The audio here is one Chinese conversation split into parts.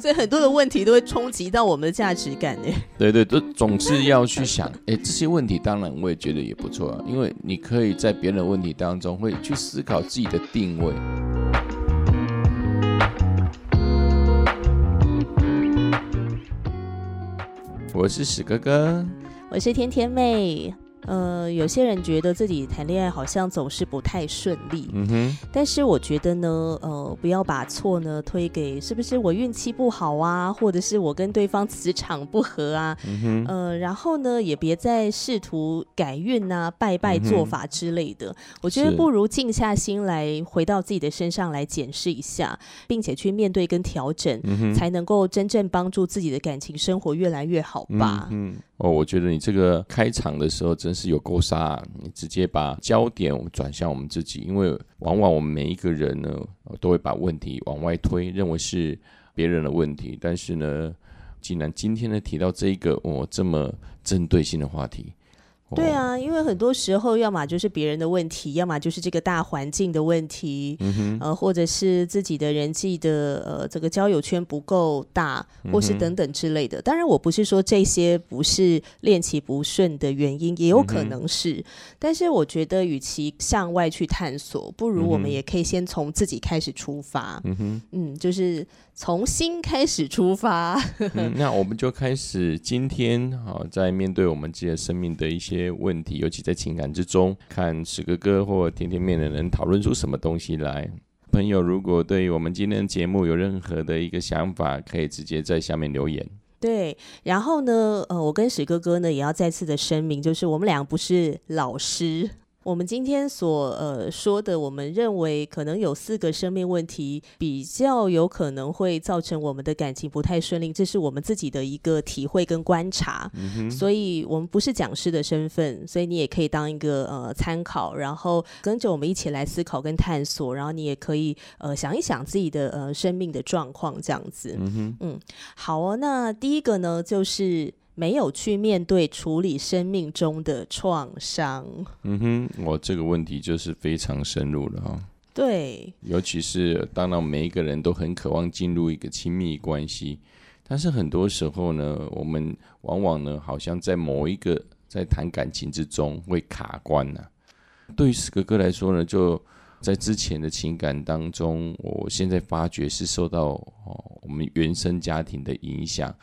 所以很多的问题都会冲击到我们的价值感呢。对 对，都总是要去想，哎，这些问题当然我也觉得也不错啊，因为你可以在别人的问题当中会去思考自己的定位。我是史哥哥，我是甜甜妹。呃，有些人觉得自己谈恋爱好像总是不太顺利，嗯哼。但是我觉得呢，呃，不要把错呢推给是不是我运气不好啊，或者是我跟对方磁场不合啊，嗯哼。呃，然后呢，也别再试图改运啊、拜拜做法之类的。我觉得不如静下心来，回到自己的身上来检视一下，并且去面对跟调整，才能够真正帮助自己的感情生活越来越好吧。嗯。哦，我觉得你这个开场的时候真是有够杀，你直接把焦点转向我们自己，因为往往我们每一个人呢，都会把问题往外推，认为是别人的问题。但是呢，既然今天呢提到这一个哦这么针对性的话题。对啊，因为很多时候，要么就是别人的问题，要么就是这个大环境的问题，呃，或者是自己的人际的呃这个交友圈不够大，或是等等之类的。当然，我不是说这些不是练习不顺的原因，也有可能是。但是，我觉得与其向外去探索，不如我们也可以先从自己开始出发。嗯哼，嗯，就是从心开始出发。那我们就开始今天好，在面对我们自己的生命的一些。些问题，尤其在情感之中，看史哥哥或甜甜面的人讨论出什么东西来。朋友，如果对于我们今天的节目有任何的一个想法，可以直接在下面留言。对，然后呢，呃，我跟史哥哥呢也要再次的声明，就是我们俩不是老师。我们今天所呃说的，我们认为可能有四个生命问题，比较有可能会造成我们的感情不太顺利，这是我们自己的一个体会跟观察。所以，我们不是讲师的身份，所以你也可以当一个呃参考，然后跟着我们一起来思考跟探索，然后你也可以呃想一想自己的呃生命的状况这样子。嗯嗯，好哦，那第一个呢就是。没有去面对处理生命中的创伤。嗯哼，我这个问题就是非常深入了哈。对，尤其是当然每一个人都很渴望进入一个亲密关系，但是很多时候呢，我们往往呢，好像在某一个在谈感情之中会卡关呢。对于史哥哥来说呢，就在之前的情感当中，我现在发觉是受到哦我们原生家庭的影响。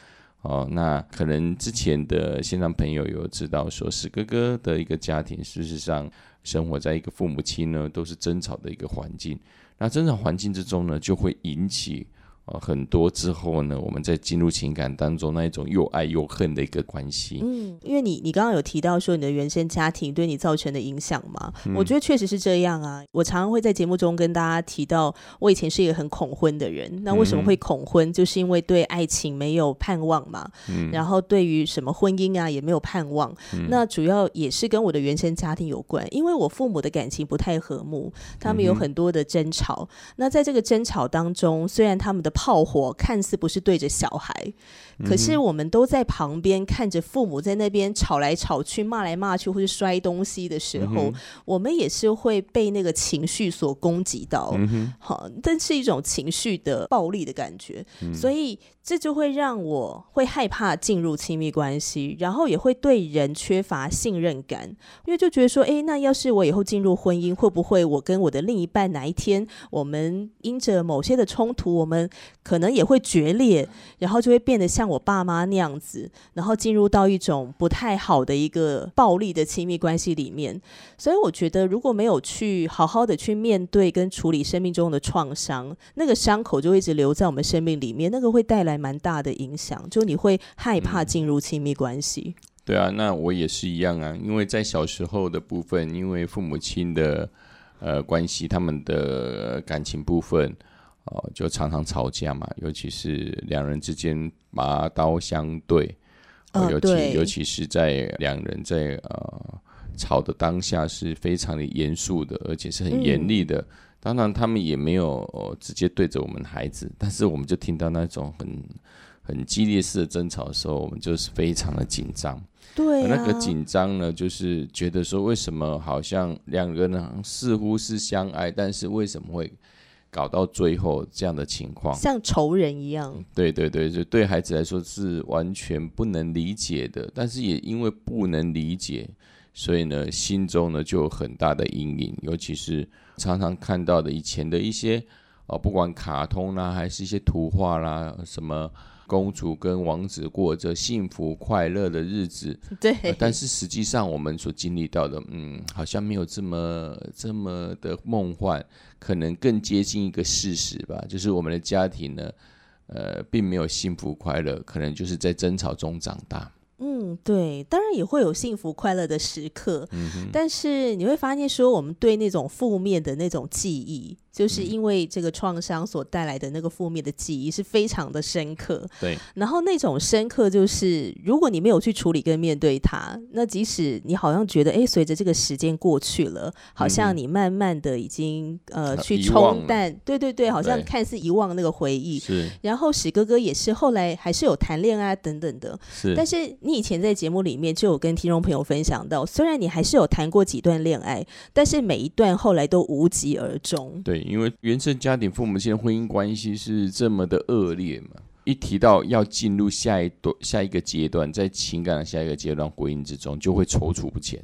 哦，那可能之前的线上朋友有知道，说史哥哥的一个家庭，事实上生活在一个父母亲呢都是争吵的一个环境，那争吵环境之中呢，就会引起。呃，很多之后呢，我们在进入情感当中那一种又爱又恨的一个关系。嗯，因为你你刚刚有提到说你的原生家庭对你造成的影响嘛，我觉得确实是这样啊。我常常会在节目中跟大家提到，我以前是一个很恐婚的人。那为什么会恐婚？就是因为对爱情没有盼望嘛。嗯。然后对于什么婚姻啊也没有盼望。嗯。那主要也是跟我的原生家庭有关，因为我父母的感情不太和睦，他们有很多的争吵。那在这个争吵当中，虽然他们的炮火看似不是对着小孩，可是我们都在旁边看着父母在那边吵来吵去、骂来骂去，或是摔东西的时候，我们也是会被那个情绪所攻击到。好，这是一种情绪的暴力的感觉，所以。这就会让我会害怕进入亲密关系，然后也会对人缺乏信任感，因为就觉得说，哎，那要是我以后进入婚姻，会不会我跟我的另一半哪一天我们因着某些的冲突，我们可能也会决裂，然后就会变得像我爸妈那样子，然后进入到一种不太好的一个暴力的亲密关系里面。所以我觉得，如果没有去好好的去面对跟处理生命中的创伤，那个伤口就一直留在我们生命里面，那个会带来。蛮大的影响，就你会害怕进入亲密关系。对啊，那我也是一样啊。因为在小时候的部分，因为父母亲的呃关系，他们的感情部分哦，就常常吵架嘛。尤其是两人之间拔刀相对，尤其尤其是在两人在呃吵的当下，是非常的严肃的，而且是很严厉的。当然，他们也没有直接对着我们孩子，但是我们就听到那种很很激烈式的争吵的时候，我们就是非常的紧张。对，那个紧张呢，就是觉得说，为什么好像两个人似乎是相爱，但是为什么会搞到最后这样的情况，像仇人一样。对对对，就对孩子来说是完全不能理解的，但是也因为不能理解，所以呢，心中呢就有很大的阴影，尤其是常常看到的以前的一些哦，不管卡通啦，还是一些图画啦，什么。公主跟王子过着幸福快乐的日子，对。但是实际上，我们所经历到的，嗯，好像没有这么这么的梦幻，可能更接近一个事实吧。就是我们的家庭呢，呃，并没有幸福快乐，可能就是在争吵中长大。嗯，对，当然也会有幸福快乐的时刻，但是你会发现说，我们对那种负面的那种记忆。就是因为这个创伤所带来的那个负面的记忆是非常的深刻，对。然后那种深刻就是，如果你没有去处理跟面对它，那即使你好像觉得，哎，随着这个时间过去了，好像你慢慢的已经呃去冲淡，对对对，好像看似遗忘那个回忆。是。然后史哥哥也是后来还是有谈恋爱等等的，是。但是你以前在节目里面就有跟听众朋友分享到，虽然你还是有谈过几段恋爱，但是每一段后来都无疾而终。对。因为原生家庭父母亲的婚姻关系是这么的恶劣嘛，一提到要进入下一段下一个阶段，在情感的下一个阶段婚姻之中，就会踌躇不前，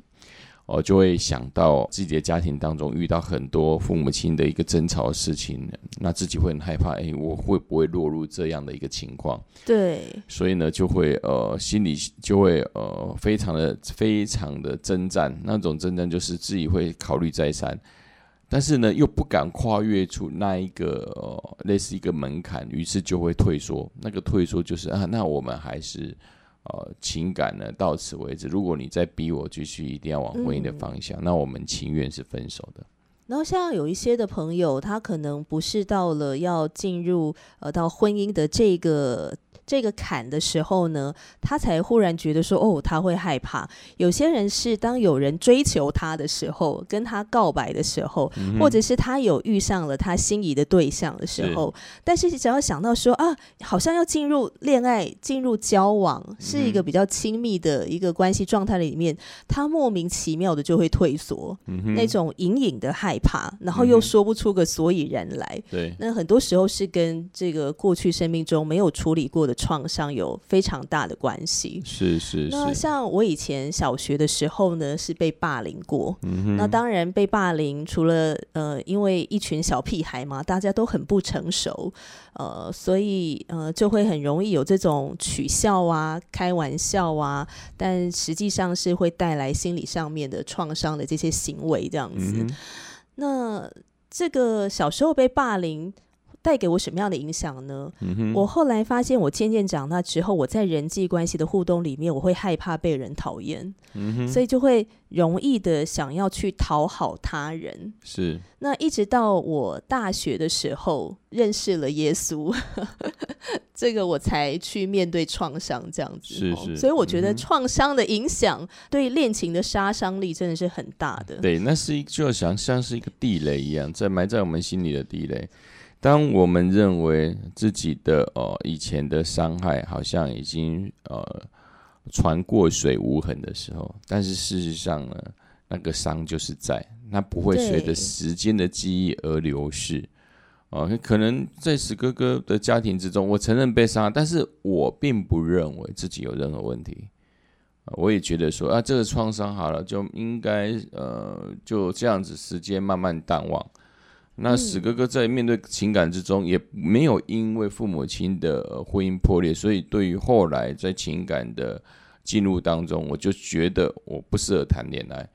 哦，就会想到自己的家庭当中遇到很多父母亲的一个争吵的事情，那自己会很害怕，哎，我会不会落入这样的一个情况？对，所以呢，就会呃，心里就会呃，非常的非常的征战，那种征战就是自己会考虑再三。但是呢，又不敢跨越出那一个呃、类似一个门槛，于是就会退缩。那个退缩就是啊，那我们还是呃情感呢到此为止。如果你再逼我继续，一定要往婚姻的方向，那我们情愿是分手的。然后像有一些的朋友，他可能不是到了要进入呃到婚姻的这个。这个坎的时候呢，他才忽然觉得说，哦，他会害怕。有些人是当有人追求他的时候，跟他告白的时候，或者是他有遇上了他心仪的对象的时候，但是只要想到说啊，好像要进入恋爱、进入交往，是一个比较亲密的一个关系状态里面，他莫名其妙的就会退缩，那种隐隐的害怕，然后又说不出个所以然来。对，那很多时候是跟这个过去生命中没有处理过的。创伤有非常大的关系，是是是。那像我以前小学的时候呢，是被霸凌过。那当然被霸凌，除了呃，因为一群小屁孩嘛，大家都很不成熟，呃，所以呃，就会很容易有这种取笑啊、开玩笑啊，但实际上是会带来心理上面的创伤的这些行为这样子。那这个小时候被霸凌。带给我什么样的影响呢？我后来发现，我渐渐长大之后，我在人际关系的互动里面，我会害怕被人讨厌，所以就会容易的想要去讨好他人。是。那一直到我大学的时候认识了耶稣，这个我才去面对创伤这样子。是是。所以我觉得创伤的影响对恋情的杀伤力真的是很大的。对，那是一就像像是一个地雷一样，在埋在我们心里的地雷。当我们认为自己的呃以前的伤害好像已经呃船过水无痕的时候，但是事实上呢，那个伤就是在，那不会随着时间的记忆而流逝。哦，可能在史哥哥的家庭之中，我承认被伤害，但是我并不认为自己有任何问题。我也觉得说啊，这个创伤好了，就应该呃就这样子，时间慢慢淡忘。那史哥哥在面对情感之中，也没有因为父母亲的婚姻破裂，所以对于后来在情感的进入当中，我就觉得我不适合谈恋爱。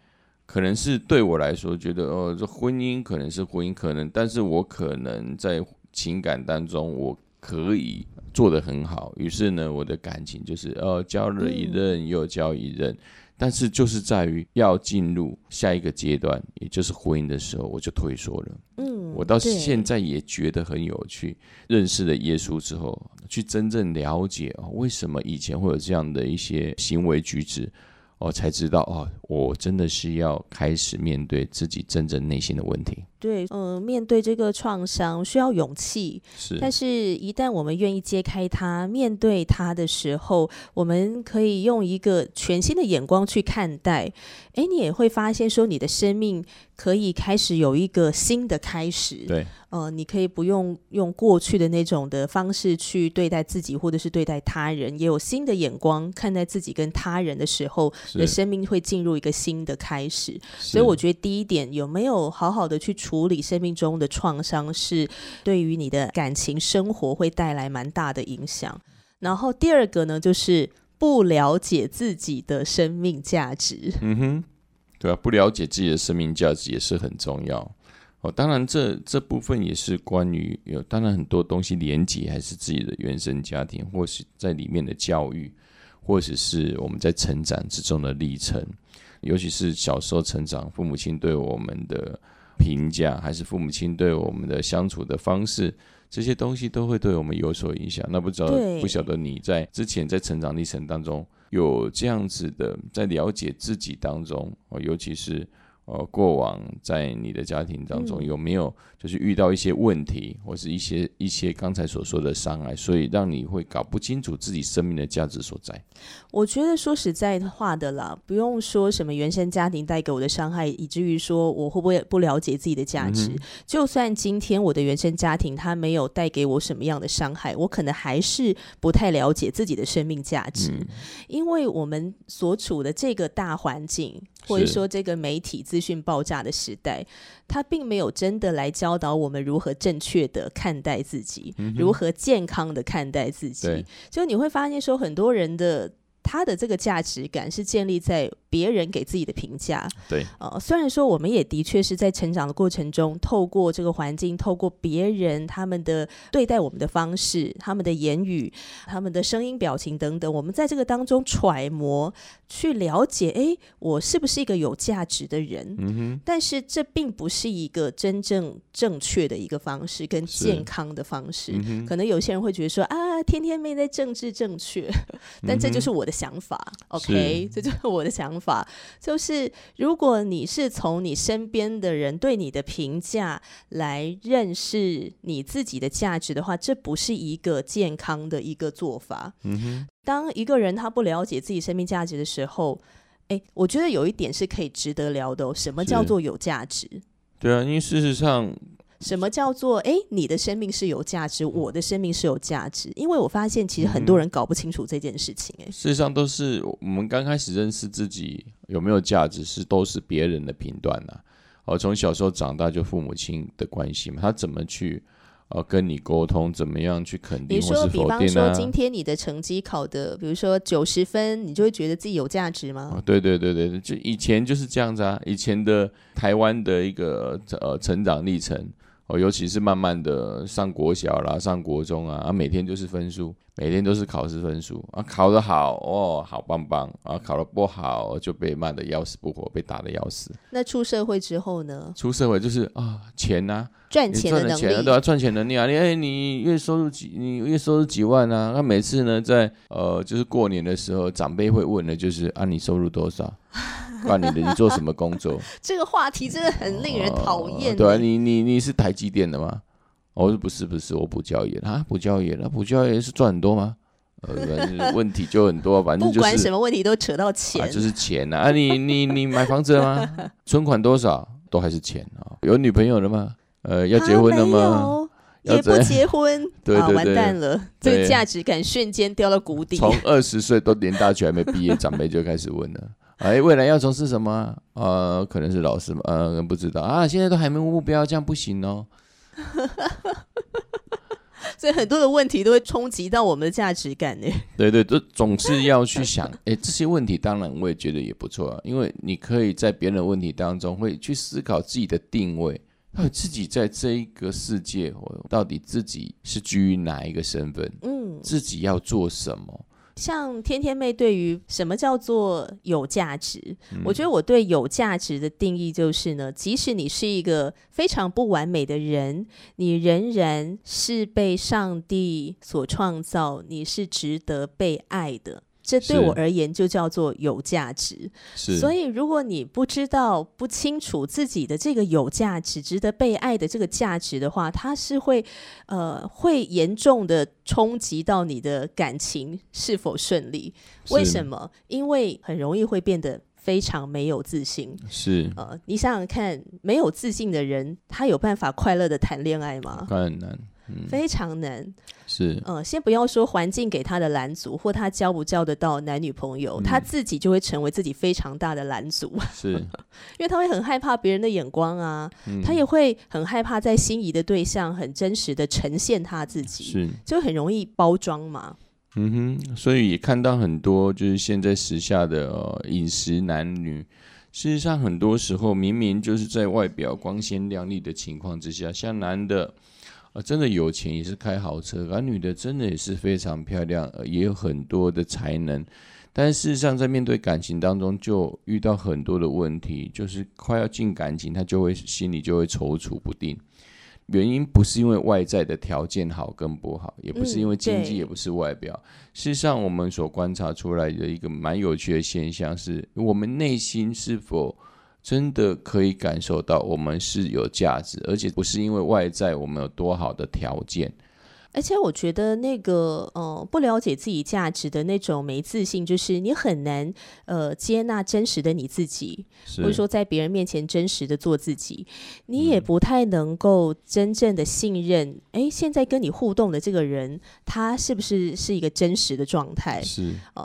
可能是对我来说，觉得哦，这婚姻可能是婚姻，可能，但是我可能在情感当中，我可以做得很好。于是呢，我的感情就是哦，交了一任又交一任。但是就是在于要进入下一个阶段，也就是婚姻的时候，我就退缩了。嗯，我到现在也觉得很有趣。认识了耶稣之后，去真正了解哦，为什么以前会有这样的一些行为举止，哦，才知道哦，我真的是要开始面对自己真正内心的问题。对，嗯，面对这个创伤需要勇气，是，但是一旦我们愿意揭开它，面对它的时候，我们可以用一个全新的眼光去看待。哎，你也会发现说，你的生命可以开始有一个新的开始。对，呃，你可以不用用过去的那种的方式去对待自己，或者是对待他人，也有新的眼光看待自己跟他人的时候，你的生命会进入一个新的开始。所以，我觉得第一点，有没有好好的去处处理生命中的创伤，是对于你的感情生活会带来蛮大的影响。然后第二个呢，就是。不了解自己的生命价值，嗯哼，对啊，不了解自己的生命价值也是很重要哦。当然，这这部分也是关于有，当然很多东西连接还是自己的原生家庭，或是在里面的教育，或者是我们在成长之中的历程，尤其是小时候成长，父母亲对我们的评价，还是父母亲对我们的相处的方式。这些东西都会对我们有所影响。那不知道不晓得你在之前在成长历程当中有这样子的，在了解自己当中，尤其是。呃，过往在你的家庭当中有没有就是遇到一些问题，或是一些一些刚才所说的伤害，所以让你会搞不清楚自己生命的价值所在？我觉得说实在话的啦，不用说什么原生家庭带给我的伤害，以至于说我会不会不了解自己的价值。就算今天我的原生家庭他没有带给我什么样的伤害，我可能还是不太了解自己的生命价值，因为我们所处的这个大环境。或者说，这个媒体资讯爆炸的时代，他并没有真的来教导我们如何正确的看待自己，如何健康的看待自己。就你会发现，说很多人的。他的这个价值感是建立在别人给自己的评价。对，呃，虽然说我们也的确是在成长的过程中，透过这个环境，透过别人他们的对待我们的方式、他们的言语、他们的声音、表情等等，我们在这个当中揣摩、去了解，哎，我是不是一个有价值的人？嗯哼。但是这并不是一个真正正确的一个方式跟健康的方式。可能有些人会觉得说啊，天天没在政治正确，但这就是我的。想法，OK，这就是我的想法。就是如果你是从你身边的人对你的评价来认识你自己的价值的话，这不是一个健康的一个做法。嗯哼，当一个人他不了解自己生命价值的时候，哎，我觉得有一点是可以值得聊的。什么叫做有价值？对啊，因为事实上。什么叫做哎，你的生命是有价值，我的生命是有价值？因为我发现其实很多人搞不清楚这件事情。哎，事实上都是我们刚开始认识自己有没有价值，是都是别人的评断呐。哦，从小时候长大就父母亲的关系嘛，他怎么去呃跟你沟通，怎么样去肯定或是否定呢？比方说，今天你的成绩考的，比如说九十分，你就会觉得自己有价值吗？对对对对，就以前就是这样子啊。以前的台湾的一个呃成长历程。哦，尤其是慢慢的上国小啦，上国中啊，啊，每天就是分数，每天都是考试分数啊，考得好哦，好棒棒啊，考得不好就被骂的要死不活，被打的要死。那出社会之后呢？出社会就是啊，钱呐，赚钱的能力，对啊，赚钱能力啊，你哎，你月收入几，你月收入几万啊？那每次呢，在呃，就是过年的时候，长辈会问的就是啊，你收入多少？管你的，你做什么工作？这个话题真的很令人讨厌。对啊，你你你是台积电的吗？我说不是不是，我补教业啊，补教业，那补教业是赚很多吗？呃，问题就很多，反正不管什么问题都扯到钱，就是钱啊！啊，你你你买房子了吗？存款多少？都还是钱啊？有女朋友了吗？呃，要结婚了吗？也不结婚，对对对，完蛋了，这个价值感瞬间掉到谷底。从二十岁都连大学还没毕业，长辈就开始问了。哎，未来要从事什么？呃，可能是老师嘛，呃，不知道啊。现在都还没目标，这样不行哦。所以很多的问题都会冲击到我们的价值感呢。对对，都总是要去想，哎，这些问题当然我也觉得也不错啊，因为你可以在别人的问题当中会去思考自己的定位，还有自己在这一个世界，我到底自己是居于哪一个身份？嗯，自己要做什么？像天天妹对于什么叫做有价值，我觉得我对有价值的定义就是呢，即使你是一个非常不完美的人，你仍然是被上帝所创造，你是值得被爱的。这对我而言就叫做有价值。是，所以如果你不知道、不清楚自己的这个有价值、值得被爱的这个价值的话，它是会呃会严重的冲击到你的感情是否顺利。为什么？因为很容易会变得。非常没有自信，是呃，你想想看，没有自信的人，他有办法快乐的谈恋爱吗？很难，非常难。是，呃，先不要说环境给他的拦阻，或他交不交得到男女朋友，他自己就会成为自己非常大的拦阻。是，因为他会很害怕别人的眼光啊，他也会很害怕在心仪的对象很真实的呈现他自己，是，就很容易包装嘛。嗯哼，所以也看到很多就是现在时下的饮食男女，事实上很多时候明明就是在外表光鲜亮丽的情况之下，像男的啊真的有钱也是开豪车，而女的真的也是非常漂亮，也有很多的才能，但事实上在面对感情当中就遇到很多的问题，就是快要进感情，她就会心里就会踌躇不定。原因不是因为外在的条件好跟不好，也不是因为经济，也不是外表。事实上，我们所观察出来的一个蛮有趣的现象，是我们内心是否真的可以感受到我们是有价值，而且不是因为外在我们有多好的条件。而且我觉得那个呃不了解自己价值的那种没自信，就是你很难呃接纳真实的你自己，或者说在别人面前真实的做自己，你也不太能够真正的信任。哎，现在跟你互动的这个人，他是不是是一个真实的状态？是呃，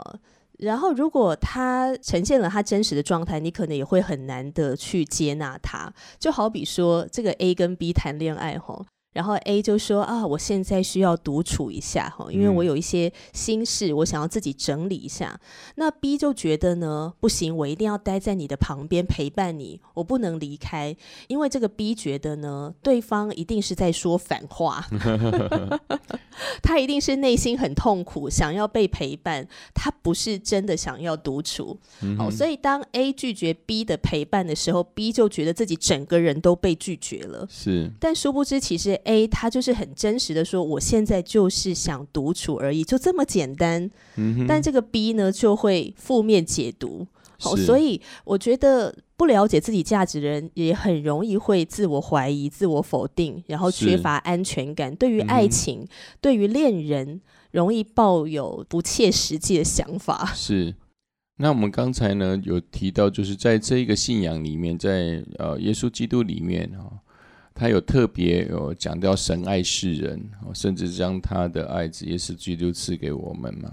然后如果他呈现了他真实的状态，你可能也会很难的去接纳他。就好比说这个 A 跟 B 谈恋爱吼。然后 A 就说啊，我现在需要独处一下哈，因为我有一些心事，我想要自己整理一下。那 B 就觉得呢，不行，我一定要待在你的旁边陪伴你，我不能离开，因为这个 B 觉得呢，对方一定是在说反话，他一定是内心很痛苦，想要被陪伴，他不是真的想要独处。好，所以当 A 拒绝 B 的陪伴的时候，B 就觉得自己整个人都被拒绝了。是，但殊不知其实。A 他就是很真实的说，我现在就是想独处而已，就这么简单。但这个 B 呢，就会负面解读。好，所以我觉得不了解自己价值的人，也很容易会自我怀疑、自我否定，然后缺乏安全感。对于爱情，对于恋人，容易抱有不切实际的想法。是。那我们刚才呢有提到，就是在这一个信仰里面，在呃耶稣基督里面啊。他有特别有讲到神爱世人，甚至将他的爱子耶稣基督赐给我们嘛。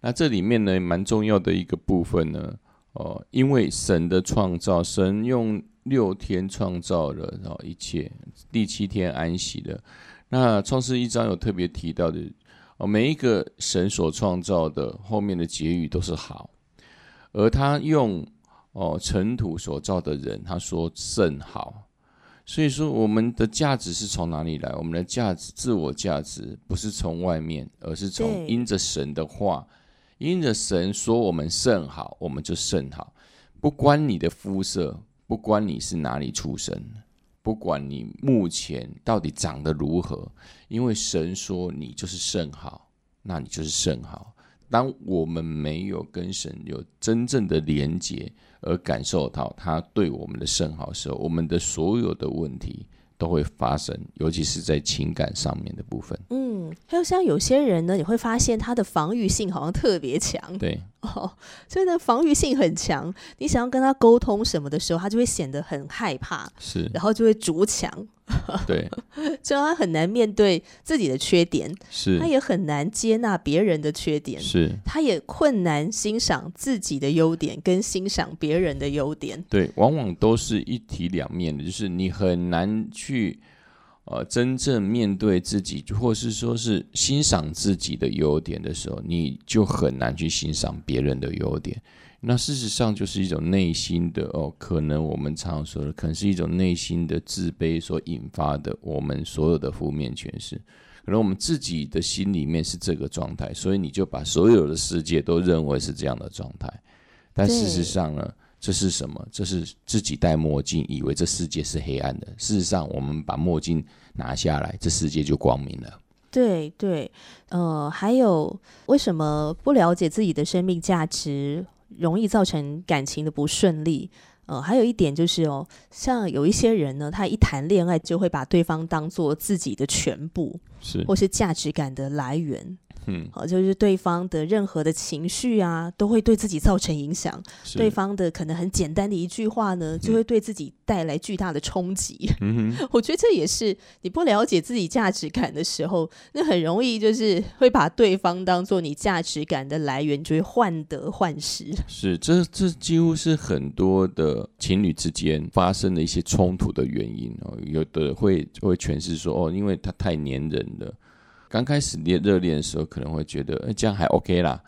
那这里面呢，蛮重要的一个部分呢，哦，因为神的创造，神用六天创造了哦一切，第七天安息的。那创世一章有特别提到的哦，每一个神所创造的后面的结语都是好，而他用哦尘土所造的人，他说甚好。所以说，我们的价值是从哪里来？我们的价值、自我价值不是从外面，而是从因着神的话，因着神说我们甚好，我们就甚好。不关你的肤色，不关你是哪里出生，不管你目前到底长得如何，因为神说你就是甚好，那你就是甚好。当我们没有跟神有真正的连结。而感受到他对我们的甚好时候，我们的所有的问题都会发生，尤其是在情感上面的部分。嗯，还有像有些人呢，你会发现他的防御性好像特别强。对。哦，所以呢，防御性很强。你想要跟他沟通什么的时候，他就会显得很害怕，是，然后就会筑墙，对，所以他很难面对自己的缺点，是，他也很难接纳别人的缺点，是，他也困难欣赏自己的优点跟欣赏别人的优点，对，往往都是一体两面的，就是你很难去。呃，真正面对自己，或是说是欣赏自己的优点的时候，你就很难去欣赏别人的优点。那事实上就是一种内心的哦，可能我们常说的，可能是一种内心的自卑所引发的我们所有的负面诠释。可能我们自己的心里面是这个状态，所以你就把所有的世界都认为是这样的状态。但事实上呢？这是什么？这是自己戴墨镜，以为这世界是黑暗的。事实上，我们把墨镜拿下来，这世界就光明了。对对，呃，还有为什么不了解自己的生命价值，容易造成感情的不顺利？呃，还有一点就是哦，像有一些人呢，他一谈恋爱就会把对方当做自己的全部，是或是价值感的来源。嗯，好，就是对方的任何的情绪啊，都会对自己造成影响。对方的可能很简单的一句话呢，就会对自己带来巨大的冲击。嗯哼，我觉得这也是你不了解自己价值感的时候，那很容易就是会把对方当做你价值感的来源，就会患得患失。是这这几乎是很多的情侣之间发生的一些冲突的原因哦。有的会会诠释说哦，因为他太黏人了。刚开始恋热恋的时候，可能会觉得，哎，这样还 OK 啦。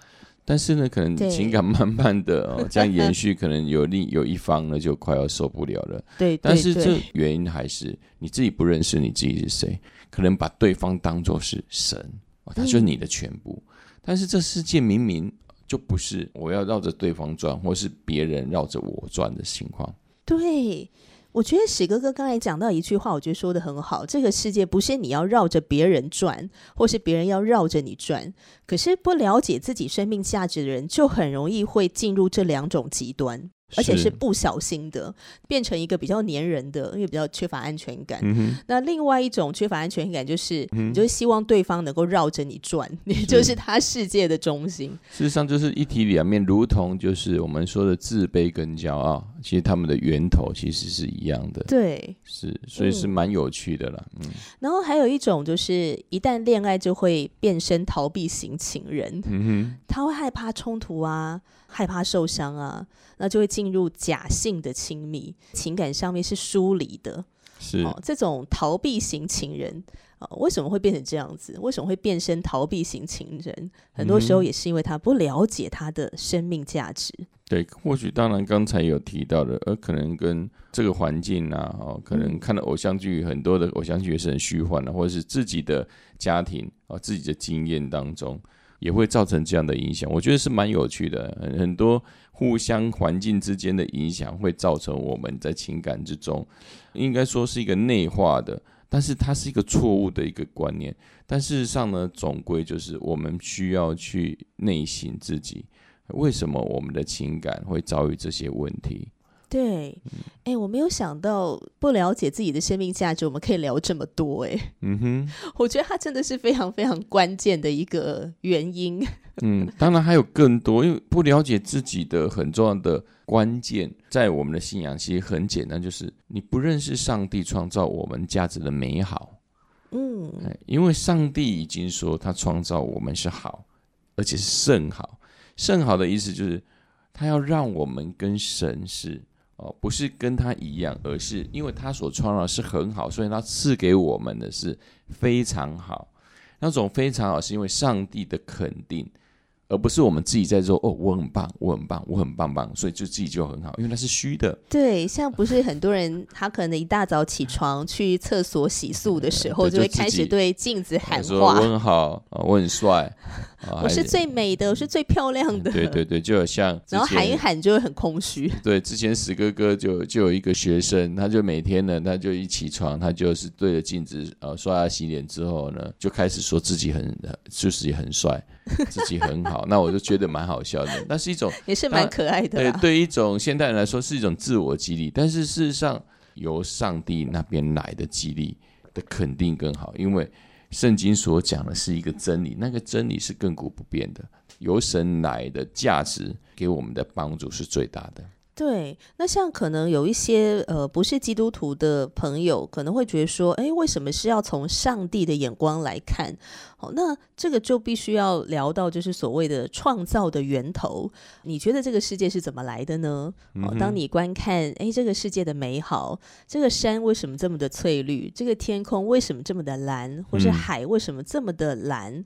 但是呢，可能情感慢慢的哦，这样延续，可能有另有一方呢就快要受不了了。对，但是这原因还是你自己不认识你自己是谁，可能把对方当作是神，哦，他就是你的全部。但是这世界明明就不是我要绕着对方转，或是别人绕着我转的情况。对，我觉得史哥哥刚才讲到一句话，我觉得说的很好。这个世界不是你要绕着别人转，或是别人要绕着你转。可是不了解自己生命价值的人，就很容易会进入这两种极端。而且是不小心的变成一个比较黏人的，因为比较缺乏安全感。嗯，那另外一种缺乏安全感，就是、嗯你就是希望对方能够绕着你转，你就是他世界的中心。事实上就是一体两面，如同就是我们说的自卑跟骄傲，其实他们的源头其实是一样的。对，是，所以是蛮有趣的啦。嗯然后还有一种就是，一旦恋爱就会变身逃避型情人，嗯他会害怕冲突啊，害怕受伤啊，那就会进入假性的亲密，情感上面是疏离的。哼，是哦，这种逃避型情人，呃，为什么会变成这样子？为什么会变身逃避型情人？很多时候嗯也是因为他不了解他的生命价值。对，或许当然刚才有提到的，而可能跟这个环境啊，哦，可能嗯看到偶像剧，很多的偶像剧也是很虚幻的，或者是自己的家庭啊、哦自己的经验当中，也会造成这样的影响。我觉得是蛮有趣的，很很多互相环境之间的影响，会造成我们在情感之中，应该说是一个内化的，但是它是一个错误的一个观念。但事实上呢，总归就是我们需要去内省自己。为什么我们的情感会遭遇这些问题？对，哎、我没有想到不了解自己的生命价值，我们可以聊这么多、哎，嗯哼，我觉得它真的是非常非常关键的一个原因。嗯，当然还有更多，因为不了解自己的很重要的关键，在我们的信仰其实很简单，就是你不认识上帝创造我们价值的美好。嗯，哎，因为上帝已经说他创造我们是好，而且是甚好。甚好的意思就是他要让我们跟神是哦，不是跟他一样，而是因为他所创造的是很好，所以他赐给我们的是非常好。那种非常好，是因为上帝的肯定，而不是我们自己在说哦，我很棒，我很棒，我很棒棒，所以就自己就很好，因为那是虚的。对，像不是很多人，他可能一大早起床去厕所洗漱的时候，就会开始对镜子喊话我很好啊，我很帅，：“啊我是最美的，我是最漂亮的。”对对对，就有像 然后喊一喊就会很空虚。对，之前史哥哥就就有一个学生，他就每天呢，他就一起床，他就是对着镜子呃刷牙洗脸之后呢，就开始说自己很就是很帅，自己很好。那我就觉得蛮好笑的，那是一种也是蛮可爱的对啦。对一种现代人来说是一种自我激励，但是事实上由上帝那边来的激励的肯定更好，因为圣经所讲的是一个真理，那个真理是亘古不变的，由神来的价值给我们的帮助是最大的。对，那像可能有一些呃不是基督徒的朋友，可能会觉得说，哎，为什么是要从上帝的眼光来看？哦，那这个就必须要聊到就是所谓的创造的源头。你觉得这个世界是怎么来的呢？哦，当你观看，哎，这个世界的美好，这个山为什么这么的翠绿？这个天空为什么这么的蓝？或是嗯海为什么这么的蓝，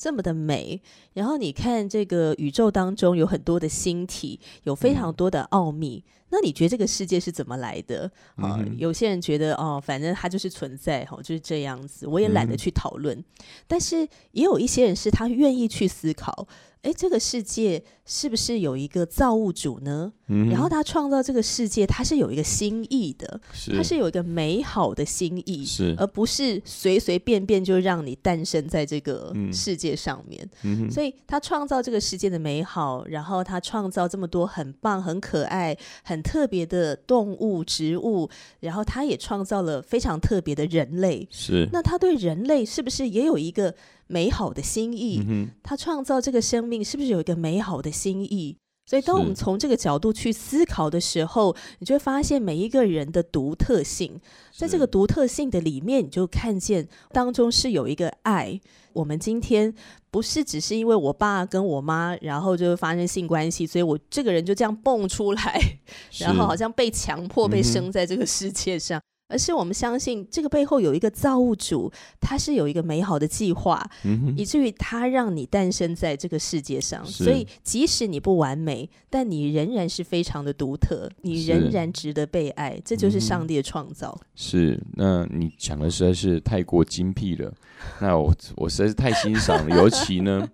这么的美？然后你看这个宇宙当中有很多的星体，有非常多的奥秘。那你觉得这个世界是怎么来的啊、有些人觉得哦，反正它就是存在，哦，就是这样子。我也懒得嗯去讨论。但是也有一些人是他愿意去思考，哎，这个世界是不是有一个造物主呢？然后他创造这个世界，他是有一个心意的，他是有一个美好的心意，是而不是随随便便就让你诞生在这个世界上面。所以他创造这个世界的美好，然后他创造这么多很棒、很可爱、很特别的动物、植物，然后他也创造了非常特别的人类。是那他对人类是不是也有一个美好的心意？他创造这个生命是不是有一个美好的心意？所以，当我们从这个角度去思考的时候，你就会发现每一个人的独特性，在这个独特性的里面，你就看见当中是有一个爱。我们今天不是只是因为我爸跟我妈，然后就发生性关系，所以我这个人就这样蹦出来，然后好像被强迫被生在这个世界上。而是我们相信这个背后有一个造物主，他是有一个美好的计划，以至于他让你诞生在这个世界上。所以即使你不完美，但你仍然是非常的独特，你仍然值得被爱。这就是上帝的创造。是，那你讲的实在是太过精辟了。那我我实在是太欣赏了，尤其呢，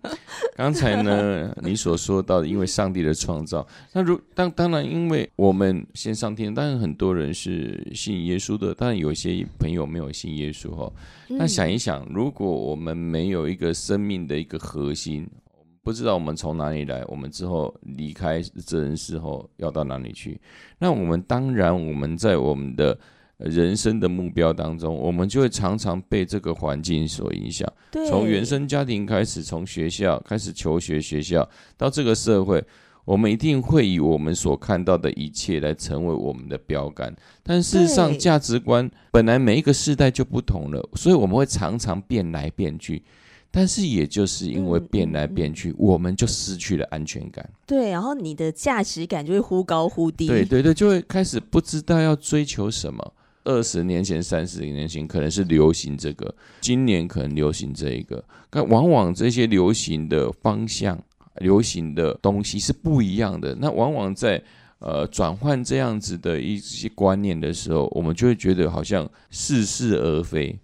刚才呢你所说到的，因为上帝的创造，那如当当然，因为我们先上天，当然很多人是信耶稣的，当然有些朋友没有信耶稣哈。那想一想，如果我们没有一个生命的一个核心，不知道我们从哪里来，我们之后离开这人世后要到哪里去，那我们当然我们在我们的。人生的目标当中，我们就会常常被这个环境所影响。从原生家庭开始，从学校开始求学，学校到这个社会，我们一定会以我们所看到的一切来成为我们的标杆。但事实上，价值观本来每一个时代就不同了，所以我们会常常变来变去。但是也就是因为变来变去，我们就失去了安全感。对，然后你的价值感就会忽高忽低。对对对，就会开始不知道要追求什么。二十年前、三十年前可能是流行这个，今年可能流行这一个。但往往这些流行的方向、流行的东西是不一样的。那往往在呃转换这样子的一些观念的时候，我们就会觉得好像似是而非，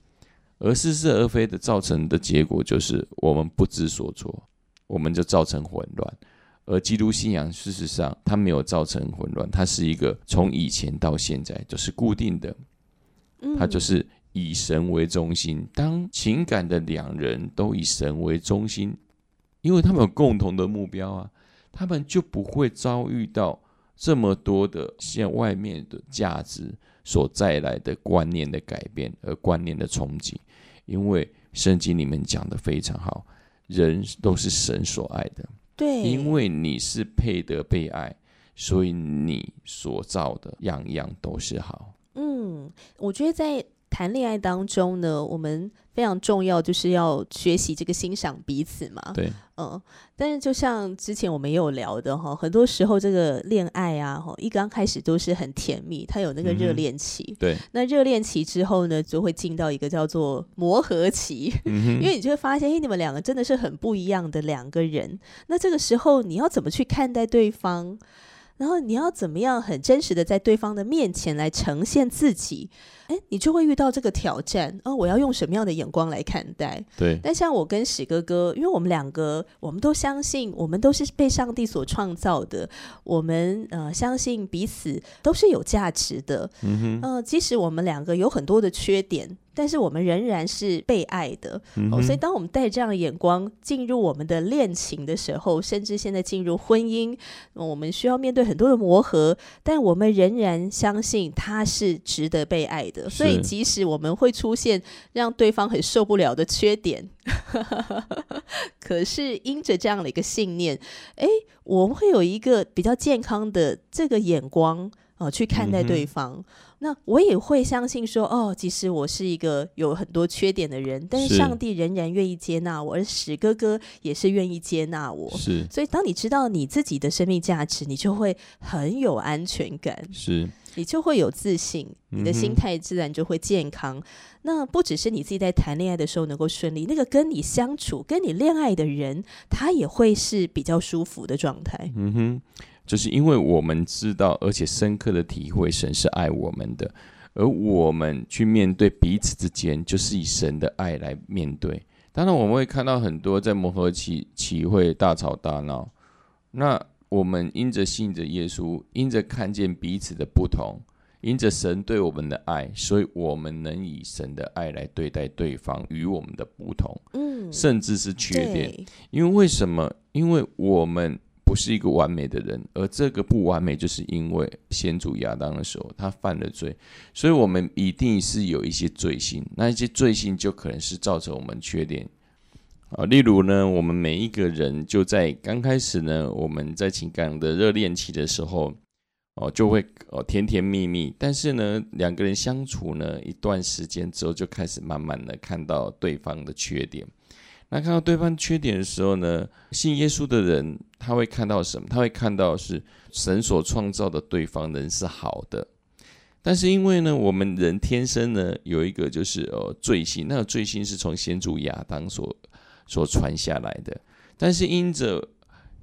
而似是而非的造成的结果就是我们不知所措，我们就造成混乱。而基督信仰事实上它没有造成混乱，它是一个从以前到现在就是固定的。它就是以神为中心，当情感的两人都以神为中心，因为他们有共同的目标啊，他们就不会遭遇到这么多的像外面的价值所带来的观念的改变而观念的冲击。因为圣经里面讲的非常好，人都是神所爱的，对，因为你是配得被爱，所以你所造的样样都是好。嗯，我觉得在谈恋爱当中呢，我们非常重要就是要学习这个欣赏彼此嘛。对，嗯，但是就像之前我们也有聊的哈，很多时候这个恋爱啊，哈，一刚开始都是很甜蜜，它有那个热恋期。对，那热恋期之后呢，就会进到一个叫做磨合期，因为你就会发现，哎，你们两个真的是很不一样的两个人。那这个时候你要怎么去看待对方？然后你要怎么样很真实的在对方的面前来呈现自己？哎，你就会遇到这个挑战啊！我要用什么样的眼光来看待？对。但像我跟史哥哥，因为我们两个，我们都相信，我们都是被上帝所创造的，我们呃相信彼此都是有价值的。嗯哼。呃，即使我们两个有很多的缺点。但是我们仍然是被爱的，哦所以当我们带这样的眼光进入我们的恋情的时候，甚至现在进入婚姻，我们需要面对很多的磨合，但我们仍然相信他是值得被爱的。所以即使我们会出现让对方很受不了的缺点，可是因着这样的一个信念，哎，我们会有一个比较健康的这个眼光啊，去看待对方。那我也会相信说，哦，即使我是一个有很多缺点的人，但是上帝仍然愿意接纳我，而史哥哥也是愿意接纳我。是，所以当你知道你自己的生命价值，你就会很有安全感，是，你就会有自信，你的心态自然就会健康。那不只是你自己在谈恋爱的时候能够顺利，那个跟你相处、跟你恋爱的人，他也会是比较舒服的状态。嗯哼。就是因为我们知道，而且深刻的体会神是爱我们的，而我们去面对彼此之间，就是以神的爱来面对。当然，我们会看到很多在磨合期期会大吵大闹。那我们因着信着耶稣，因着看见彼此的不同，因着神对我们的爱，所以我们能以神的爱来对待对方与我们的不同，嗯，甚至是缺点。因为为什么？因为我们不是一个完美的人，而这个不完美，就是因为先祖亚当的时候他犯了罪，所以我们一定是有一些罪性，那一些罪性就可能是造成我们缺点。啊，例如呢，我们每一个人就在刚开始呢，我们在情感的热恋期的时候，哦，就会哦甜甜蜜蜜。但是呢，两个人相处呢一段时间之后，就开始慢慢的看到对方的缺点。那看到对方缺点的时候呢，信耶稣的人他会看到什么？他会看到是神所创造的对方人是好的。但是因为呢，我们人天生呢有一个就是呃罪性，那个罪性是从先祖亚当所。所传下来的，但是因着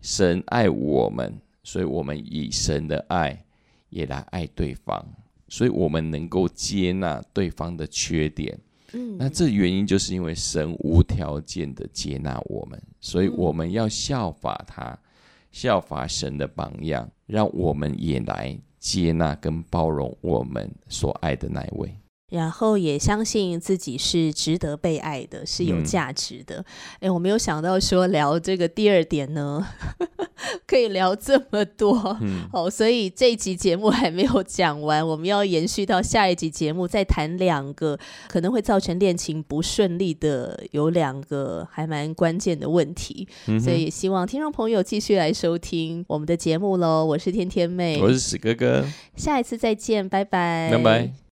神爱我们，所以我们以神的爱也来爱对方，所以我们能够接纳对方的缺点。那这原因就是因为神无条件的接纳我们，所以我们要效法他，效法神的榜样，让我们也来接纳跟包容我们所爱的那一位。然后也相信自己是值得被爱的，是有价值的。哎，我没有想到说聊这个第二点呢，可以聊这么多。嗯，好，所以这一集节目还没有讲完，我们要延续到下一集节目，再谈两个可能会造成恋情不顺利的，有两个还蛮关键的问题。所以希望听众朋友继续来收听我们的节目喽。我是天天妹，我是史哥哥，下一次再见，拜拜，拜拜。